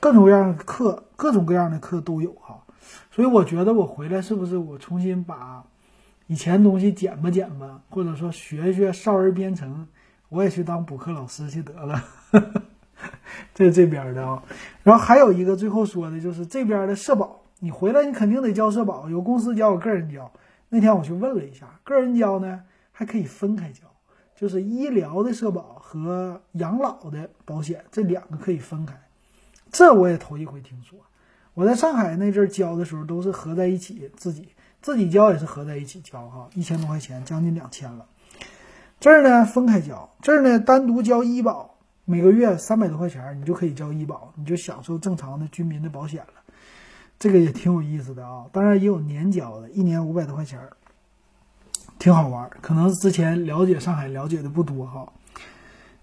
各种各样的课，各种各样的课都有哈。所以我觉得我回来是不是我重新把。以前东西捡吧捡吧，或者说学学少儿编程，我也去当补课老师去得了。[LAUGHS] 这这边的啊，然后还有一个最后说的就是这边的社保，你回来你肯定得交社保，有公司交，有个人交。那天我去问了一下，个人交呢还可以分开交，就是医疗的社保和养老的保险这两个可以分开。这我也头一回听说。我在上海那阵儿交的时候都是合在一起，自己自己交也是合在一起交哈，一千多块钱，将近两千了。这儿呢分开交，这儿呢单独交医保，每个月三百多块钱，你就可以交医保，你就享受正常的居民的保险了。这个也挺有意思的啊，当然也有年交的，一年五百多块钱，挺好玩。可能之前了解上海了解的不多哈，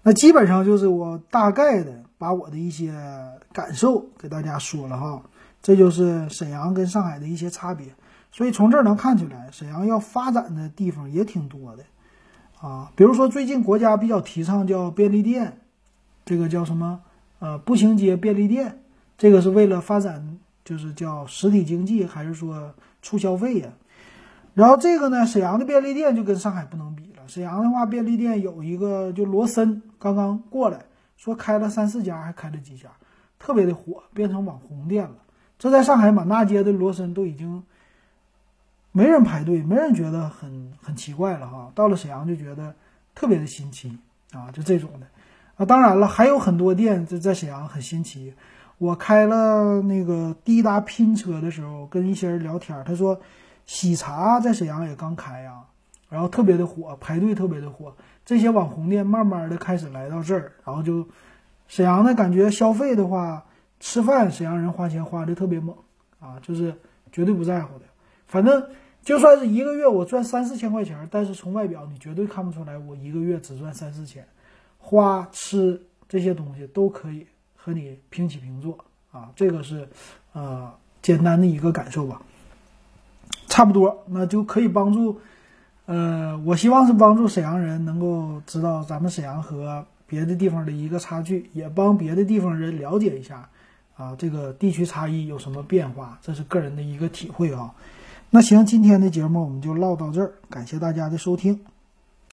那基本上就是我大概的把我的一些感受给大家说了哈。这就是沈阳跟上海的一些差别，所以从这儿能看出来，沈阳要发展的地方也挺多的，啊，比如说最近国家比较提倡叫便利店，这个叫什么？呃，步行街便利店，这个是为了发展，就是叫实体经济，还是说促消费呀？然后这个呢，沈阳的便利店就跟上海不能比了。沈阳的话，便利店有一个就罗森刚刚过来，说开了三四家，还开了几家，特别的火，变成网红店了。这在上海满大街的罗森都已经没人排队，没人觉得很很奇怪了哈。到了沈阳就觉得特别的新奇啊，就这种的啊。当然了，还有很多店在在沈阳很新奇。我开了那个滴答拼车的时候，跟一些人聊天，他说喜茶在沈阳也刚开呀，然后特别的火，排队特别的火。这些网红店慢慢的开始来到这儿，然后就沈阳的感觉消费的话。吃饭，沈阳人花钱花的特别猛啊，就是绝对不在乎的。反正就算是一个月我赚三四千块钱，但是从外表你绝对看不出来我一个月只赚三四千。花吃这些东西都可以和你平起平坐啊，这个是呃简单的一个感受吧。差不多，那就可以帮助呃，我希望是帮助沈阳人能够知道咱们沈阳和别的地方的一个差距，也帮别的地方人了解一下。啊，这个地区差异有什么变化？这是个人的一个体会啊。那行，今天的节目我们就唠到这儿，感谢大家的收听。